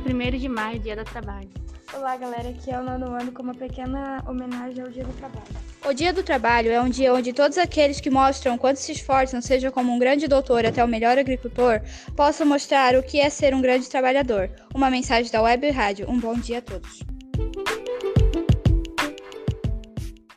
1 de maio, Dia do Trabalho. Olá, galera. Aqui é o nono ano com uma pequena homenagem ao Dia do Trabalho. O Dia do Trabalho é um dia onde todos aqueles que mostram quanto se esforçam, seja como um grande doutor até o melhor agricultor, possam mostrar o que é ser um grande trabalhador. Uma mensagem da Web Rádio. Um bom dia a todos.